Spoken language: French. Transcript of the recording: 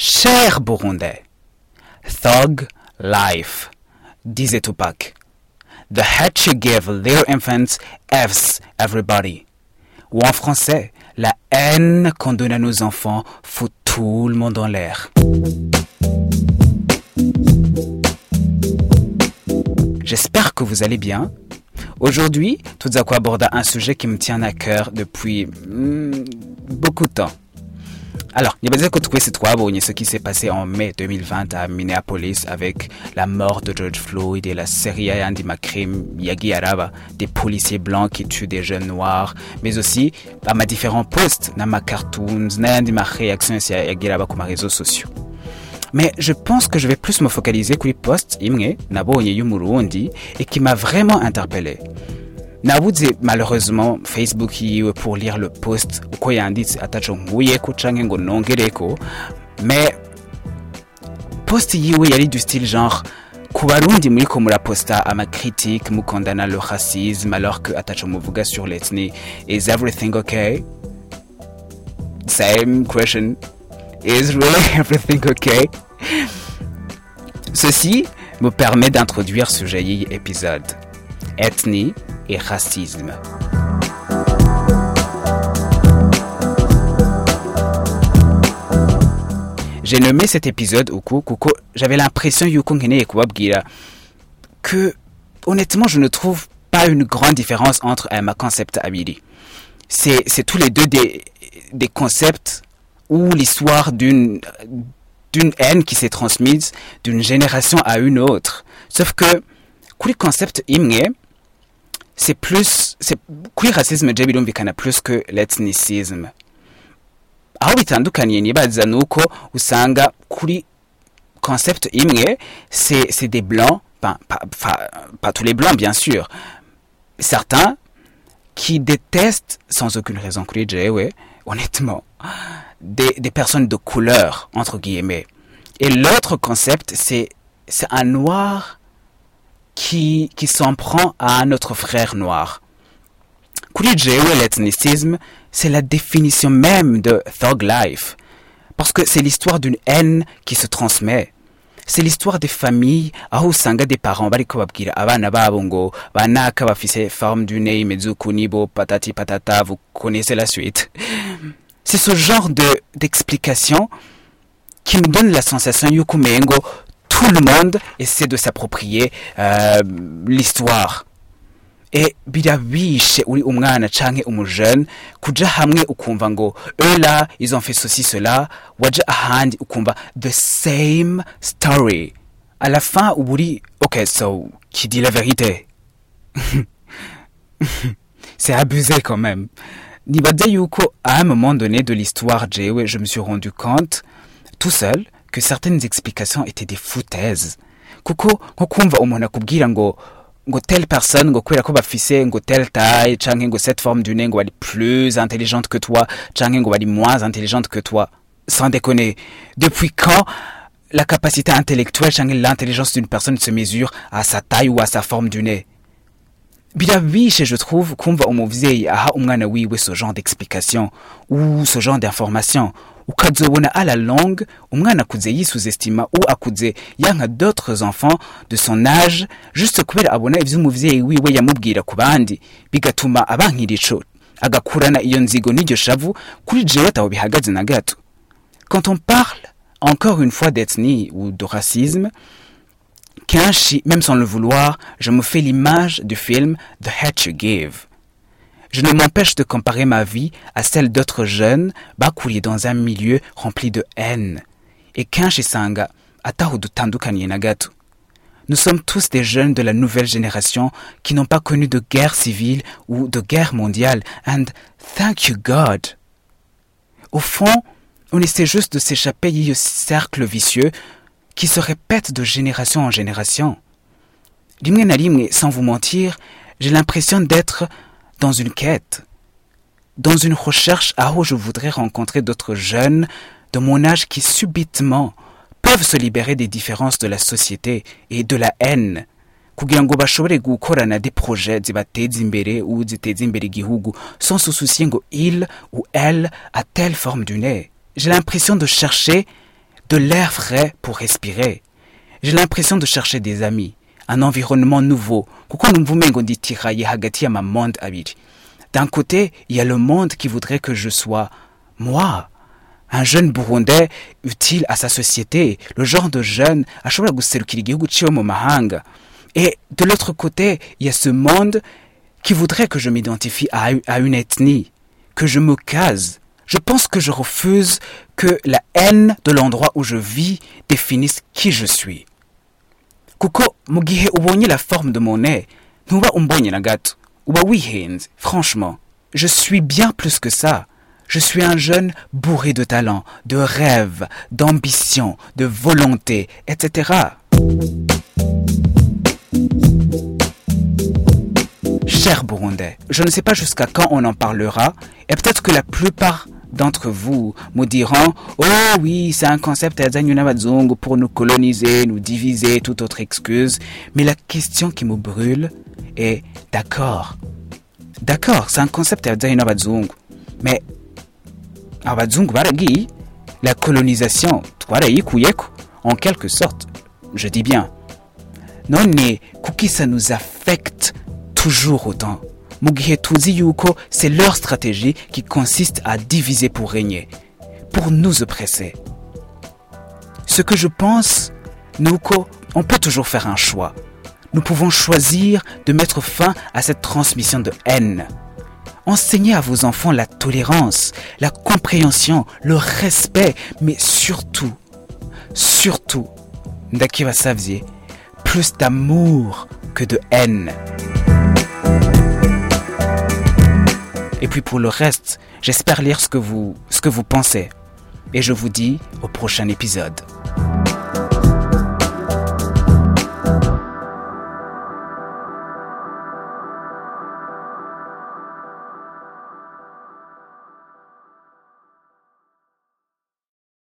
Cher Burundais, thug life, disait Tupac. The hate you give little infants F's everybody. Ou en français, la haine qu'on donne à nos enfants fout tout le monde en l'air. J'espère que vous allez bien. Aujourd'hui, coup aborde un sujet qui me tient à cœur depuis hmm, beaucoup de temps. Alors, twabonye ce qui s'est passé en mai 2020 à Minneapolis avec la mort de George Floyd et la série y'ayandi macrime yagiye araba des policiers blancs qui tuent des jeunes noirs, mais aussi à ma différents posts, n'ama cartoons, n'ayandi ma réaction yagiye araba ku ma réseaux sociaux. Mais je pense que je vais plus me focaliser kuri post imwe nabonye y'umurundi et qui m'a vraiment interpellé. Nabuze malheureusement facebook yiwe pour lire le post uko yanditse ataco nkuyeko canke ngo nongereko mais post yiwe yari du style genre ku barundi muriko muraposta amacritique mukondana le racisme alors que ataco muvuga sur l'ethnie is everything okay? Same question. Is really everything okay? Ceci me permet d'introduire ce joli épisode. Ethnie et racisme. J'ai nommé cet épisode Uku Kuko, j'avais l'impression que honnêtement je ne trouve pas une grande différence entre ma concept abili. C'est tous les deux des des concepts où l'histoire d'une haine qui s'est transmise d'une génération à une autre. Sauf que kuri concept imwe c'est plus c'est kuri racisme je birumvikana plus que l'ethnicisme aho bitandukaniye nibaza nuko usanga kuri concept imwe c'est des blancs pas, pas, pas, tous les blancs bien sûr. Certains qui détestent sans aucune raison kuri jewe honnêtement des, des personnes de couleur entre guillemets. Et l'autre concept c'est c'est un noir qui, qui s'en prend à notre frère noir. Kuri jewe l'ethnicisme, c'est la définition même de thug life. Parce que c'est l'histoire d'une haine qui se transmet. C'est l'histoire des familles aho usanga des parents bariko babwira forme du nez patati patata vous connaissez la suite. C'est ce genre de d'explication qui me donne la sensation tout le monde essaie de s'approprier euh, l'histoire. Et birabishe uri umwana canke umujene kuja hamwe ukumva ngo là ils ont fait ceci cela waja ahandi ukumva the same story. À la fin uburi ok so qui dit la vérité? C'est abusé quand même. Nibaza yuko à un moment donné de l'histoire je me suis rendu compte tout seul que certaines explications étaient des foutaises. Kuko nko kumva umuntu akubwira ngo ngo telle personne ngo kubera ko bafise ngo telle taille canke ngo cette forme du nez ngo bari plus intelligente que toi canke ngo bari moins intelligente que toi. Sans déconner depuis quand la capacité intellectuelle canke l'intelligence d'une personne se mesure à sa taille ou à sa forme du nez? Birabishe je trouve kumva umuvyeyi aha umwana wiwe ce genre d'explication ou ce genre d'information ukazobona à la longue umwana akuze yisuzestima ou akuze yanka d'autres enfants de son âge juste kubera abona ivyo umuvyeyi wiwe yamubwira ku bandi bigatuma abankira ico agakurana iyo nzigo n'iryo shavu kuri jewe ataho bihagaze na gato. Quand on parle encore une fois d'ethnie ou de racisme kenshi même sans le vouloir je me fais l'image du film The You Give je ne m'empêche de comparer ma vie à celle d'autres jeunes bakuriye dans un milieu rempli de haine. Et kenshi sanga ataho dutandukaniye na gato. Nous sommes tous des jeunes de la nouvelle génération qui n'ont pas connu de guerre civile ou de guerre mondiale. And thank you God. Au fond, on essaie juste de s'échapper du cercle vicieux qui se répète de génération en génération. Rimwe na sans vous mentir, j'ai l'impression d'être dans une quête, dans une recherche à où je voudrais rencontrer d'autres jeunes de mon âge qui subitement peuvent se libérer des différences de la société et de la haine. Kugira ngo bashobore gukorana des projets zibateza imbere ou ziteza imbere igihugu sans se soucier ngo il ou elle a telle forme du nez. J'ai l'impression de chercher de l'air frais pour respirer. J'ai l'impression de chercher des amis, un environnement nouveau. kuko nditiraye hagati abiri. D'un côté, il y a le monde qui voudrait que je sois moi, un jeune burundais utile à sa société, le genre de jeune ashobora guserukira igihugu mahanga. Et de l'autre côté, il y a ce monde qui voudrait que je m'identifie à, à une ethnie, que je me case. Je pense que je refuse que la haine de l'endroit où je vis définisse qui je suis. Kuko mu gihe la forme de mon nez ntuba umbonye franchement je suis bien plus que ça. Je suis un jeune bourré de talent de rêves d'ambition de volonté etc Cher Burundais, je ne sais pas jusqu'à quand on en parlera, et peut-être que la plupart d'entre vous me diront Oh oui, c'est un concept yazanywe n'abazungu pour nous coloniser, nous diviser, toute autre excuse. Mais la question qui me brûle est D'accord, d'accord, c'est un concept yazanywe n'abazungu. Mais abazungu baragiye, la colonisation en quelque sorte, je dis bien. none kuki ça nous affecte toujours autant? Mu yuko c'est leur stratégie qui consiste à diviser pour régner pour nous oppresser. Ce que je pense nuko on peut toujours faire un choix. Nous pouvons choisir de mettre fin à cette transmission de haine. Enseignez à vos enfants la tolérance, la compréhension, le respect, mais surtout, surtout, Ndakiva Savzier, plus d'amour que de haine. Et puis pour le reste, j'espère lire ce que vous, ce que vous pensez. Et je vous dis au prochain épisode.